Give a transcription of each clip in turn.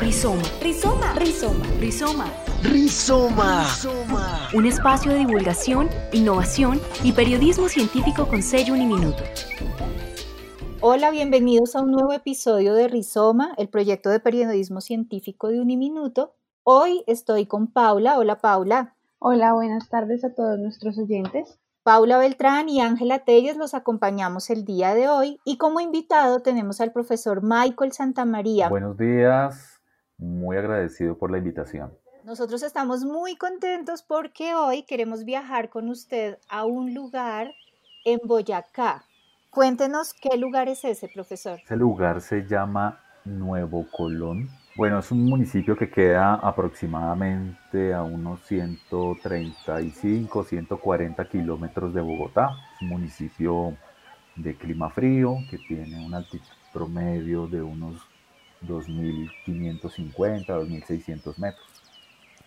Rizoma. Rizoma. Rizoma. Rizoma. Rizoma. Rizoma. Un espacio de divulgación, innovación y periodismo científico con sello Uniminuto. Hola, bienvenidos a un nuevo episodio de Rizoma, el proyecto de periodismo científico de Uniminuto. Hoy estoy con Paula. Hola, Paula. Hola, buenas tardes a todos nuestros oyentes. Paula Beltrán y Ángela Telles los acompañamos el día de hoy y como invitado tenemos al profesor Michael Santamaría. Buenos días, muy agradecido por la invitación. Nosotros estamos muy contentos porque hoy queremos viajar con usted a un lugar en Boyacá. Cuéntenos qué lugar es ese, profesor. Ese lugar se llama Nuevo Colón. Bueno, es un municipio que queda aproximadamente a unos 135, 140 kilómetros de Bogotá. Es un municipio de clima frío que tiene una altitud promedio de unos 2.550, 2.600 metros.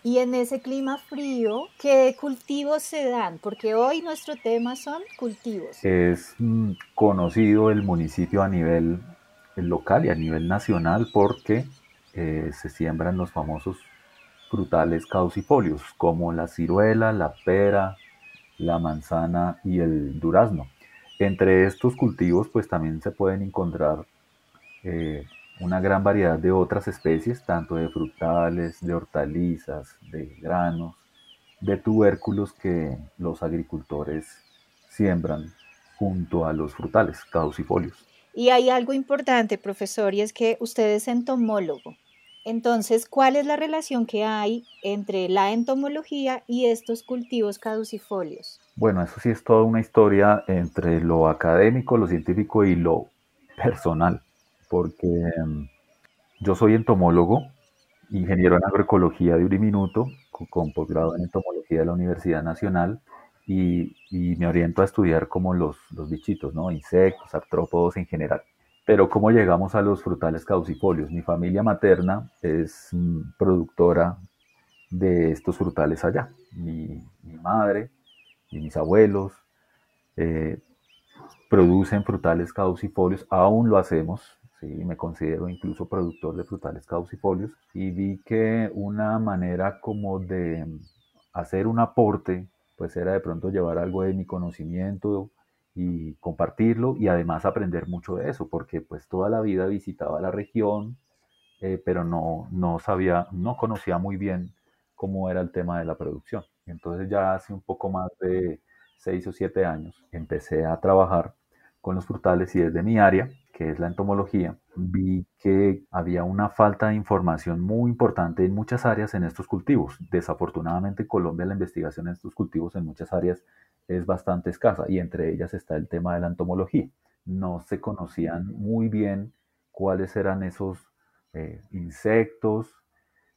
Y en ese clima frío, ¿qué cultivos se dan? Porque hoy nuestro tema son cultivos. Es mm, conocido el municipio a nivel local y a nivel nacional porque se siembran los famosos frutales caducifolios, como la ciruela, la pera, la manzana y el durazno. Entre estos cultivos, pues también se pueden encontrar eh, una gran variedad de otras especies, tanto de frutales, de hortalizas, de granos, de tubérculos que los agricultores siembran junto a los frutales caducifolios. Y hay algo importante, profesor, y es que usted es entomólogo. Entonces, ¿cuál es la relación que hay entre la entomología y estos cultivos caducifolios? Bueno, eso sí es toda una historia entre lo académico, lo científico y lo personal, porque mm, yo soy entomólogo, ingeniero en agroecología de Uriminuto, con, posgrado en entomología de la Universidad Nacional, y, me oriento a estudiar como los, los bichitos, ¿no? Insectos, artrópodos en general. Pero ¿cómo llegamos a los frutales caducifolios? Mi familia materna es mm, productora de estos frutales allá. Mi, madre y mis abuelos eh, producen frutales caducifolios, aún lo hacemos, ¿sí? me considero incluso productor de frutales caducifolios y vi que una manera como de hacer un aporte, pues era de pronto llevar algo de mi conocimiento y compartirlo y además aprender mucho de eso, porque pues toda la vida visitaba la región, eh, pero no, no sabía, no conocía muy bien cómo era el tema de la producción. Entonces ya hace un poco más de seis o siete años empecé a trabajar con los frutales y desde mi área, que es la entomología, vi que había una falta de información muy importante en muchas áreas en estos cultivos. Desafortunadamente en Colombia la investigación en estos cultivos en muchas áreas es bastante escasa y entre ellas está el tema de la entomología. No se conocían muy bien cuáles eran esos eh, insectos,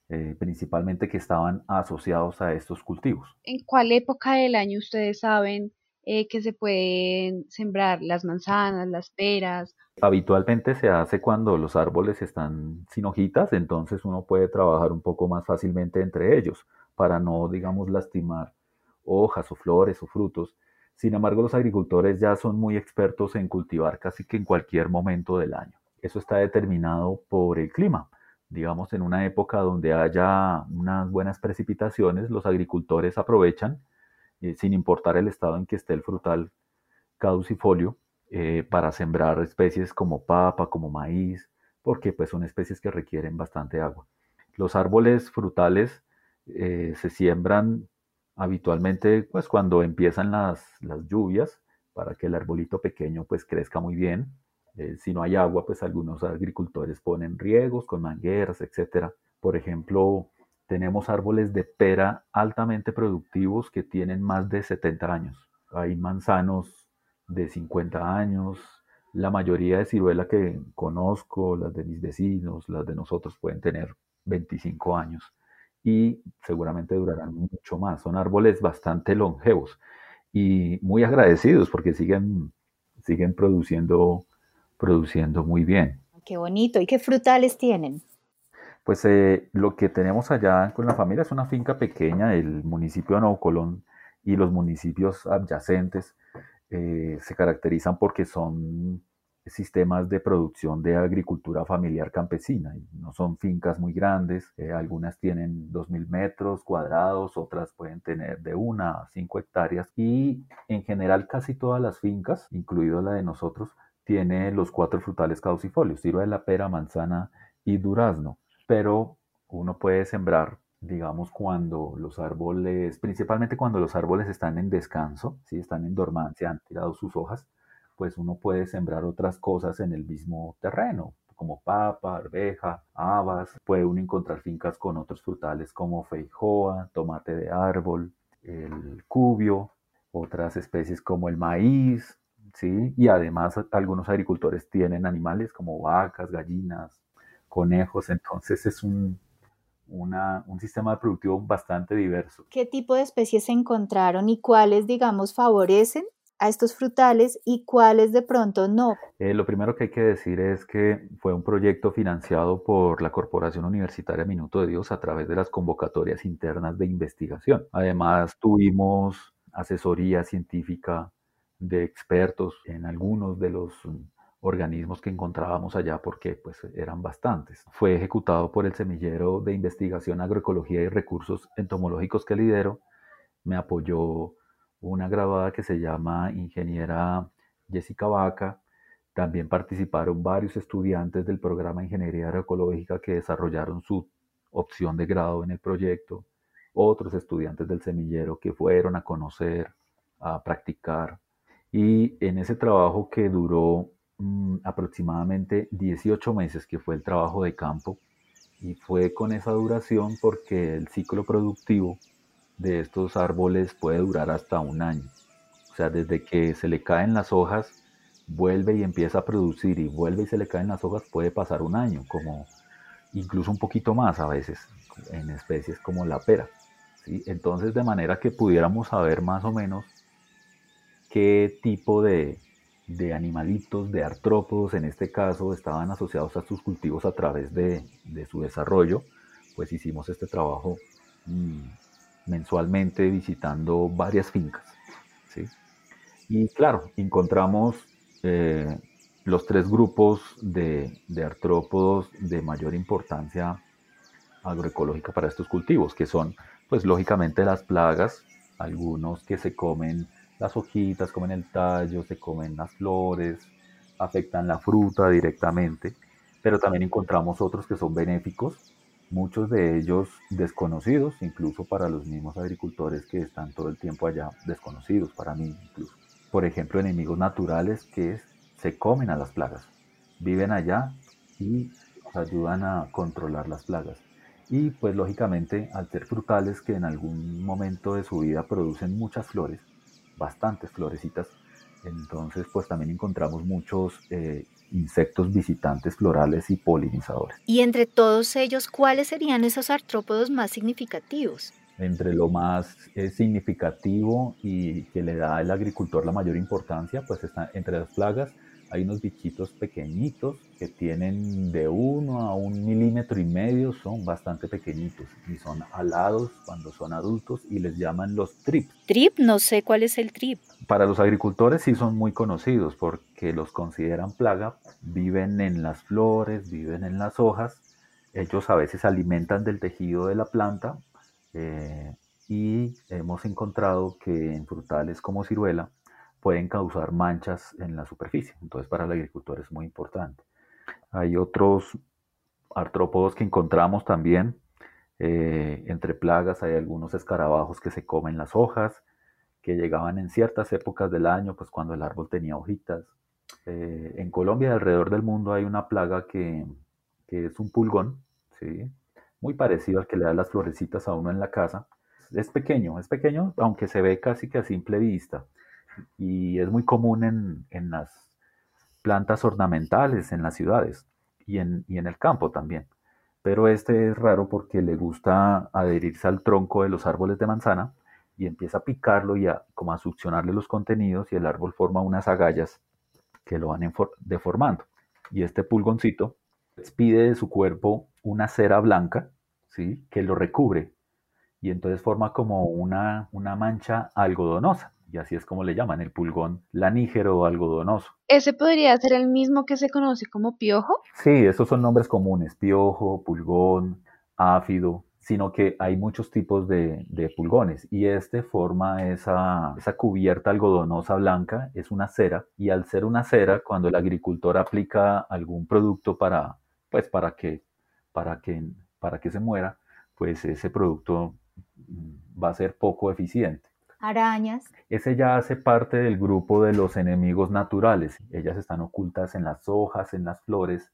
eh, principalmente que estaban asociados a estos cultivos. ¿En cuál época del año ustedes saben eh, que se pueden sembrar las manzanas, las peras? Habitualmente se hace cuando los árboles están sin hojitas, entonces uno puede trabajar un poco más fácilmente entre ellos para no, digamos, lastimar hojas o flores o frutos. Sin embargo, los agricultores ya son muy expertos en cultivar casi que en cualquier momento del año. Eso está determinado por el clima. Digamos, en una época donde haya unas buenas precipitaciones, los agricultores aprovechan, eh, sin importar el estado en que esté el frutal caducifolio, eh, para sembrar especies como papa, como maíz, porque pues son especies que requieren bastante agua. Los árboles frutales eh, se siembran habitualmente pues cuando empiezan las, las, lluvias para que el arbolito pequeño pues crezca muy bien. Si no hay agua, pues algunos agricultores ponen riegos con mangueras, etcétera. Por ejemplo, tenemos árboles de pera altamente productivos que tienen más de 70 años. Hay manzanos de 50 años. La mayoría de ciruela que conozco, las de mis vecinos, las de nosotros, pueden tener 25 años y seguramente durarán mucho más. Son árboles bastante longevos y muy agradecidos porque siguen, siguen produciendo, produciendo muy bien. Qué bonito. ¿Y qué frutales tienen? Pues eh, lo que tenemos allá con la familia es una finca pequeña, el municipio de Nuevo Colón y los municipios adyacentes. eh, se caracterizan porque son sistemas de producción de agricultura familiar campesina. Y no son fincas muy grandes, eh, algunas tienen 2.000 metros cuadrados, otras pueden tener de una a 5 hectáreas y en general casi todas las fincas, incluido la de nosotros, tiene los cuatro frutales caducifolios, la pera, manzana y durazno. Pero uno puede sembrar digamos, cuando los árboles, principalmente cuando los árboles están en descanso, si están en dormancia, han tirado sus hojas, pues uno puede sembrar otras cosas en el mismo terreno, como papa, arveja, habas. Puede uno encontrar fincas con otros frutales como feijoa, tomate de árbol, el cubio, otras especies como el maíz, ¿sí? Y además algunos agricultores tienen animales como vacas, gallinas, conejos, entonces es un, un sistema productivo bastante diverso. ¿Qué tipo de especies se encontraron y cuáles, digamos, favorecen a estos frutales y cuáles de pronto no? Eh, lo primero que hay que decir es que fue un proyecto financiado por la Corporación Universitaria Minuto de Dios a través de las convocatorias internas de investigación. Además, tuvimos asesoría científica de expertos en algunos de los organismos que encontrábamos allá porque pues eran bastantes. Fue ejecutado por el semillero de investigación agroecología y recursos entomológicos que lidero. Me apoyó una graduada que se llama ingeniera Jessica Vaca. También participaron varios estudiantes del programa de Ingeniería Agroecológica que desarrollaron su opción de grado en el proyecto. Otros estudiantes del semillero que fueron a conocer, a practicar. Y en ese trabajo que duró mm, aproximadamente 18 meses, que fue el trabajo de campo, y fue con esa duración porque el ciclo productivo de estos árboles puede durar hasta un año. O sea, desde que se le caen las hojas, vuelve y empieza a producir y vuelve y se le caen las hojas, puede pasar un año, como incluso un poquito más a veces, en especies como la pera. ¿sí? Entonces, de manera que pudiéramos saber más o menos qué tipo de, de animalitos, de artrópodos en este caso, estaban asociados a estos cultivos a través de, de su desarrollo, pues hicimos este trabajo mm, mensualmente visitando varias fincas. ¿sí? Y claro, encontramos eh, los tres grupos de, de, artrópodos de mayor importancia agroecológica para estos cultivos, que son, pues lógicamente las plagas, algunos que se comen las hojitas, comen el tallo, se comen las flores, afectan la fruta directamente, pero también encontramos otros que son benéficos, muchos de ellos desconocidos, incluso para los mismos agricultores que están todo el tiempo allá, desconocidos para mí incluso. Por ejemplo, enemigos naturales que se comen a las plagas, viven allá y ayudan a controlar las plagas. Y pues lógicamente al ser frutales que en algún momento de su vida producen muchas flores, bastantes florecitas, entonces pues también encontramos muchos eh, insectos visitantes florales y polinizadores. Y entre todos ellos, ¿cuáles serían esos artrópodos más significativos? Entre lo más eh, significativo y que le da al agricultor la mayor importancia, pues está entre las plagas hay unos bichitos pequeñitos que tienen de uno a un milímetro y medio, son bastante pequeñitos y son alados cuando son adultos y les llaman los trip. Trip, no sé cuál es el trip. Para los agricultores sí son muy conocidos porque los consideran plaga, viven en las flores, viven en las hojas, ellos a veces alimentan del tejido de la planta eh, y hemos encontrado que en frutales como ciruela, pueden causar manchas en la superficie. Entonces para el agricultor es muy importante. Hay otros artrópodos que encontramos también. Eh, entre plagas hay algunos escarabajos que se comen las hojas, que llegaban en ciertas épocas del año, pues cuando el árbol tenía hojitas. Eh, en Colombia y alrededor del mundo hay una plaga que, que es un pulgón, ¿sí? muy parecido al que le da las florecitas a uno en la casa. Es pequeño, es pequeño, aunque se ve casi que a simple vista y es muy común en, en las plantas ornamentales en las ciudades y en, y en, el campo también. Pero este es raro porque le gusta adherirse al tronco de los árboles de manzana y empieza a picarlo y a, como a succionarle los contenidos y el árbol forma unas agallas que lo van deformando. Y este pulgoncito despide de su cuerpo una cera blanca ¿sí? que lo recubre y entonces forma como una, una mancha algodonosa y así es como le llaman, el pulgón lanígero o algodonoso. ¿Ese podría ser el mismo que se conoce como piojo? Sí, esos son nombres comunes, piojo, pulgón, áfido, sino que hay muchos tipos de, pulgones y este forma esa, esa, cubierta algodonosa blanca, es una cera y al ser una cera, cuando el agricultor aplica algún producto para, pues para que, para que, para que se muera, pues ese producto va a ser poco eficiente. Arañas. Ese ya hace parte del grupo de los enemigos naturales. Ellas están ocultas en las hojas, en las flores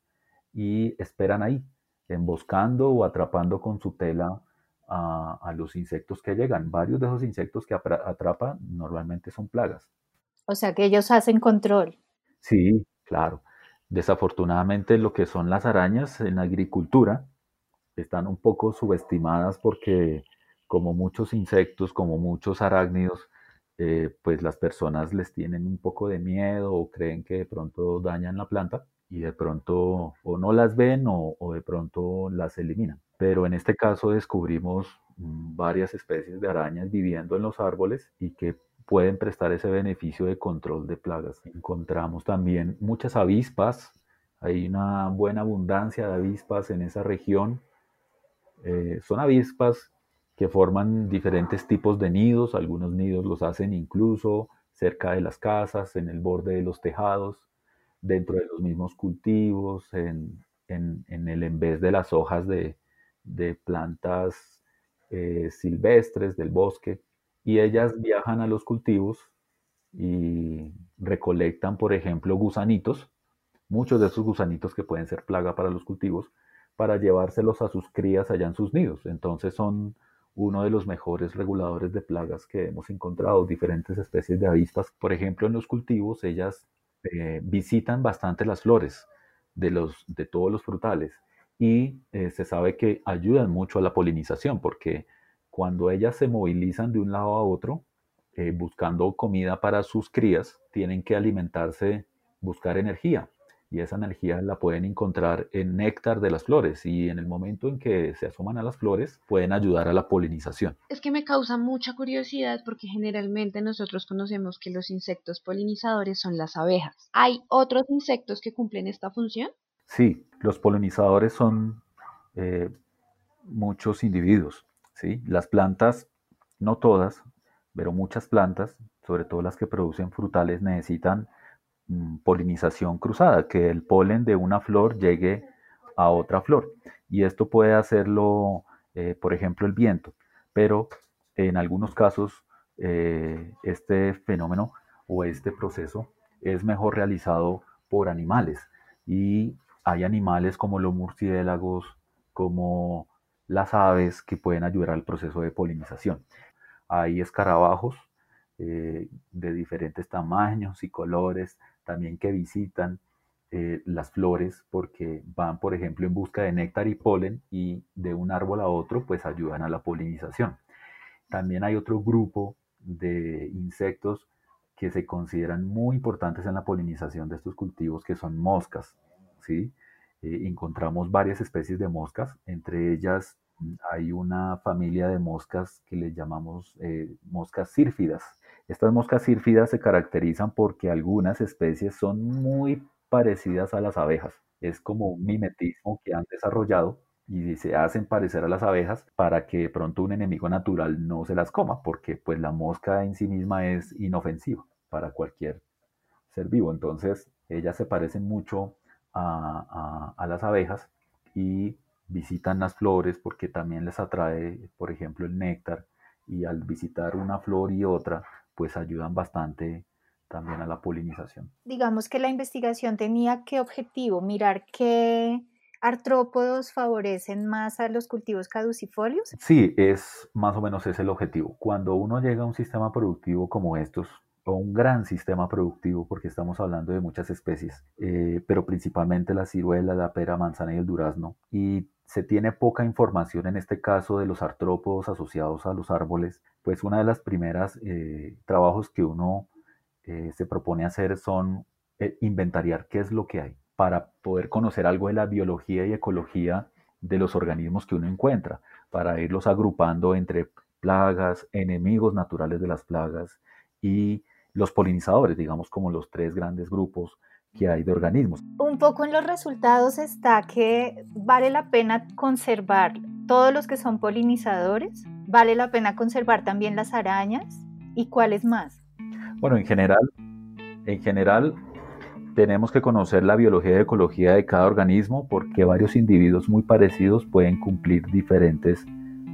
y esperan ahí emboscando o atrapando con su tela a, los insectos que llegan. Varios de esos insectos que atrapan normalmente son plagas. O sea que ellos hacen control. Sí, claro. Desafortunadamente lo que son las arañas en agricultura están un poco subestimadas porque como muchos insectos, como muchos arácnidos, eh, pues las personas les tienen un poco de miedo o creen que de pronto dañan la planta y de pronto o no las ven o, de pronto las eliminan. Pero en este caso descubrimos mm, varias especies de arañas viviendo en los árboles y que pueden prestar ese beneficio de control de plagas. Encontramos también muchas avispas, hay una buena abundancia de avispas en esa región. Eh, son avispas que forman diferentes tipos de nidos, algunos nidos los hacen incluso cerca de las casas, en el borde de los tejados dentro de los mismos cultivos, en, el en vez de las hojas de, plantas eh, silvestres del bosque, y ellas viajan a los cultivos y recolectan, por ejemplo, gusanitos, muchos de esos gusanitos que pueden ser plaga para los cultivos, para llevárselos a sus crías allá en sus nidos. Entonces son uno de los mejores reguladores de plagas que hemos encontrado, diferentes especies de avispas. Por ejemplo, en los cultivos ellas eh, visitan bastante las flores de, los, de todos los frutales y eh, se sabe que ayudan mucho a la polinización porque cuando ellas se movilizan de un lado a otro eh, buscando comida para sus crías, tienen que alimentarse, buscar energía y esa energía la pueden encontrar en néctar de las flores y en el momento en que se asoman a las flores pueden ayudar a la polinización. Es que me causa mucha curiosidad porque generalmente nosotros conocemos que los insectos polinizadores son las abejas. ¿Hay otros insectos que cumplen esta función? Sí, los polinizadores son eh, muchos individuos. ¿sí? Las plantas, no todas, pero muchas plantas, sobre todo las que producen frutales, necesitan polinización cruzada, que el polen de una flor llegue a otra flor. Y esto puede hacerlo, eh, por ejemplo, el viento, pero en algunos casos eh, este fenómeno o este proceso es mejor realizado por animales. Y hay animales como los murciélagos, como las aves que pueden ayudar al proceso de polinización. Hay escarabajos eh, de diferentes tamaños y colores, también que visitan eh, las flores porque van, por ejemplo, en busca de néctar y polen y de un árbol a otro, pues ayudan a la polinización. También hay otro grupo de insectos que se consideran muy importantes en la polinización de estos cultivos, que son moscas. ¿sí? Eh, encontramos varias especies de moscas, entre ellas mm, hay una familia de moscas que le llamamos eh, moscas sírfidas. Estas moscas sírfidas se caracterizan porque algunas especies son muy parecidas a las abejas. Es como un mimetismo que han desarrollado y se hacen parecer a las abejas para que de pronto un enemigo natural no se las coma, porque pues la mosca en sí misma es inofensiva para cualquier ser vivo. Entonces ellas se parecen mucho a, a las abejas y visitan las flores porque también les atrae, por ejemplo, el néctar y al visitar una flor y otra, pues ayudan bastante también a la polinización. Digamos que la investigación tenía qué objetivo, mirar qué artrópodos favorecen más a los cultivos caducifolios. Sí, es más o menos ese el objetivo. Cuando uno llega a un sistema productivo como estos, o un gran sistema productivo, porque estamos hablando de muchas especies, eh, pero principalmente la ciruela, la pera, manzana y el durazno, y se tiene poca información en este caso de los artrópodos asociados a los árboles, pues una de las primeras eh, trabajos que uno eh, se propone hacer son eh, inventariar qué es lo que hay para poder conocer algo de la biología y ecología de los organismos que uno encuentra, para irlos agrupando entre plagas, enemigos naturales de las plagas y los polinizadores, digamos como los tres grandes grupos que hay de organismos. Un poco en los resultados está que vale la pena conservar todos los que son polinizadores, vale la pena conservar también las arañas y cuáles más. Bueno, en general, en general tenemos que conocer la biología y ecología de cada organismo porque varios individuos muy parecidos pueden cumplir diferentes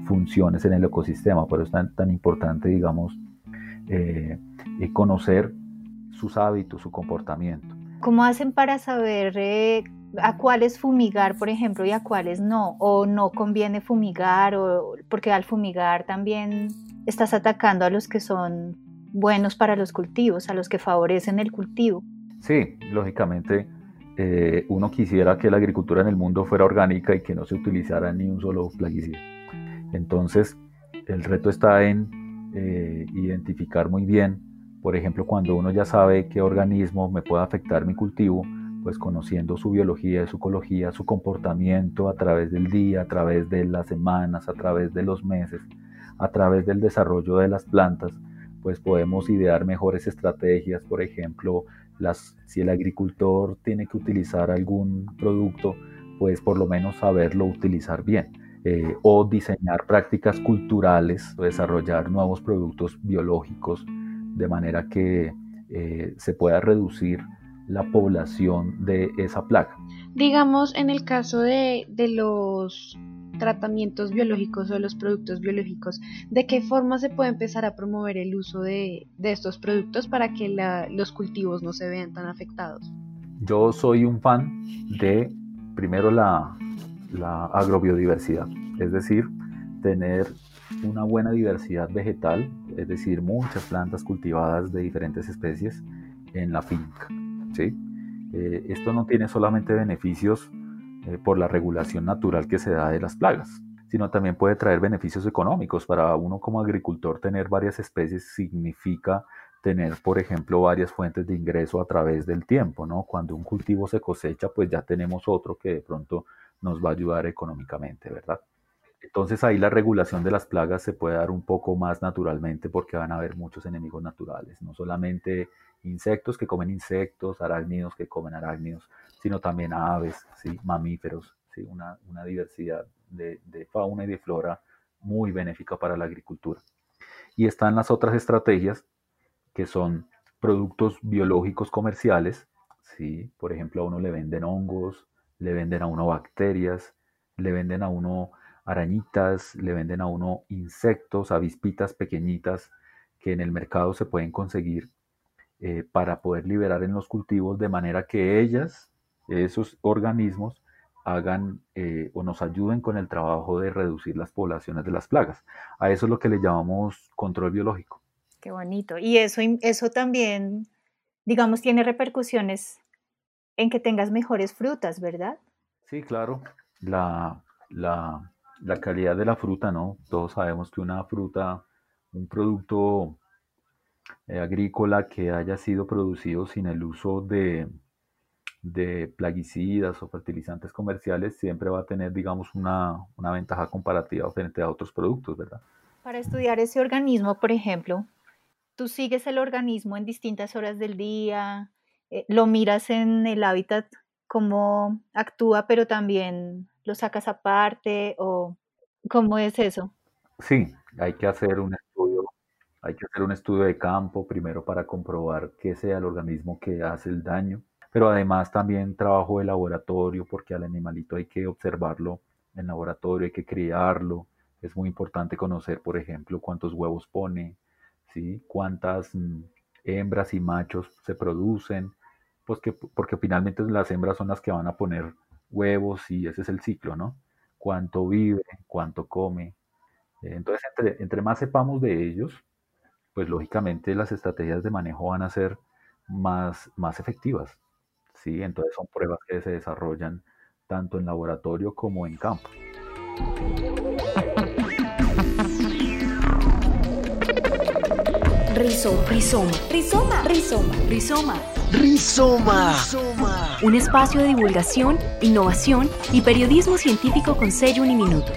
funciones en el ecosistema. Por eso es tan, importante, digamos, eh, conocer sus hábitos, su comportamiento. ¿Cómo hacen para saber eh, a cuáles fumigar, por ejemplo, y a cuáles no? ¿O no conviene fumigar? O, porque al fumigar también estás atacando a los que son buenos para los cultivos, a los que favorecen el cultivo. Sí, lógicamente eh, uno quisiera que la agricultura en el mundo fuera orgánica y que no se utilizara ni un solo plaguicida. Entonces, el reto está en eh, identificar muy bien por ejemplo, cuando uno ya sabe qué organismo me puede afectar mi cultivo, pues conociendo su biología, su ecología, su comportamiento a través del día, a través de las semanas, a través de los meses, a través del desarrollo de las plantas, pues podemos idear mejores estrategias, por ejemplo, si el agricultor tiene que utilizar algún producto, pues por lo menos saberlo utilizar bien. Eh, o diseñar prácticas culturales, desarrollar nuevos productos biológicos de manera que eh, se pueda reducir la población de esa plaga. Digamos, en el caso de, los tratamientos biológicos o los productos biológicos, ¿de qué forma se puede empezar a promover el uso de, estos productos para que los cultivos no se vean tan afectados? Yo soy un fan de, primero, la, la agrobiodiversidad, es decir, tener una buena diversidad vegetal, es decir, muchas plantas cultivadas de diferentes especies en la finca. ¿sí? Eh, esto no tiene solamente beneficios eh, por la regulación natural que se da de las plagas, sino también puede traer beneficios económicos. Para uno como agricultor tener varias especies significa tener, por ejemplo, varias fuentes de ingreso a través del tiempo, ¿no? Cuando un cultivo se cosecha, pues ya tenemos otro que de pronto nos va a ayudar económicamente, ¿verdad? Entonces ahí la regulación de las plagas se puede dar un poco más naturalmente porque van a haber muchos enemigos naturales, no solamente insectos que comen insectos, arácnidos que comen arácnidos, sino también aves, ¿sí? mamíferos, ¿sí? una, diversidad de, de, fauna y de flora muy benéfica para la agricultura. Y están las otras estrategias que son productos biológicos comerciales, ¿sí? por ejemplo a uno le venden hongos, le venden a uno bacterias, le venden a uno arañitas, le venden a uno insectos, avispitas pequeñitas que en el mercado se pueden conseguir eh, para poder liberar en los cultivos de manera que ellas, esos organismos, hagan eh, o nos ayuden con el trabajo de reducir las poblaciones de las plagas. A eso es lo que le llamamos control biológico. Qué bonito. Y eso, eso también, digamos, tiene repercusiones en que tengas mejores frutas, ¿verdad? Sí, claro. La, la, la calidad de la fruta, ¿no? Todos sabemos que una fruta, un producto eh, agrícola que haya sido producido sin el uso de, plaguicidas o fertilizantes comerciales siempre va a tener, digamos, una, ventaja comparativa frente a otros productos, ¿verdad? Para estudiar ese organismo, por ejemplo, tú sigues el organismo en distintas horas del día, eh, lo miras en el hábitat, cómo actúa, pero también lo sacas aparte o cómo es eso? Sí, hay que hacer un estudio, hay que hacer un estudio de campo primero para comprobar que sea el organismo que hace el daño, pero además también trabajo de laboratorio porque al animalito hay que observarlo en laboratorio, hay que criarlo, es muy importante conocer, por ejemplo, cuántos huevos pone, ¿sí? cuántas mm, hembras y machos se producen, pues que, porque finalmente las hembras son las que van a poner huevos y ese es el ciclo, ¿no? Cuánto vive, cuánto come. Entonces, entre, más sepamos de ellos, pues lógicamente las estrategias de manejo van a ser más, más efectivas. ¿sí? Entonces son pruebas que se desarrollan tanto en laboratorio como en campo. Rizoma. Rizoma. Rizoma. Rizoma. Rizoma. Rizoma. Un espacio de divulgación, innovación y periodismo científico con sello uniminuto.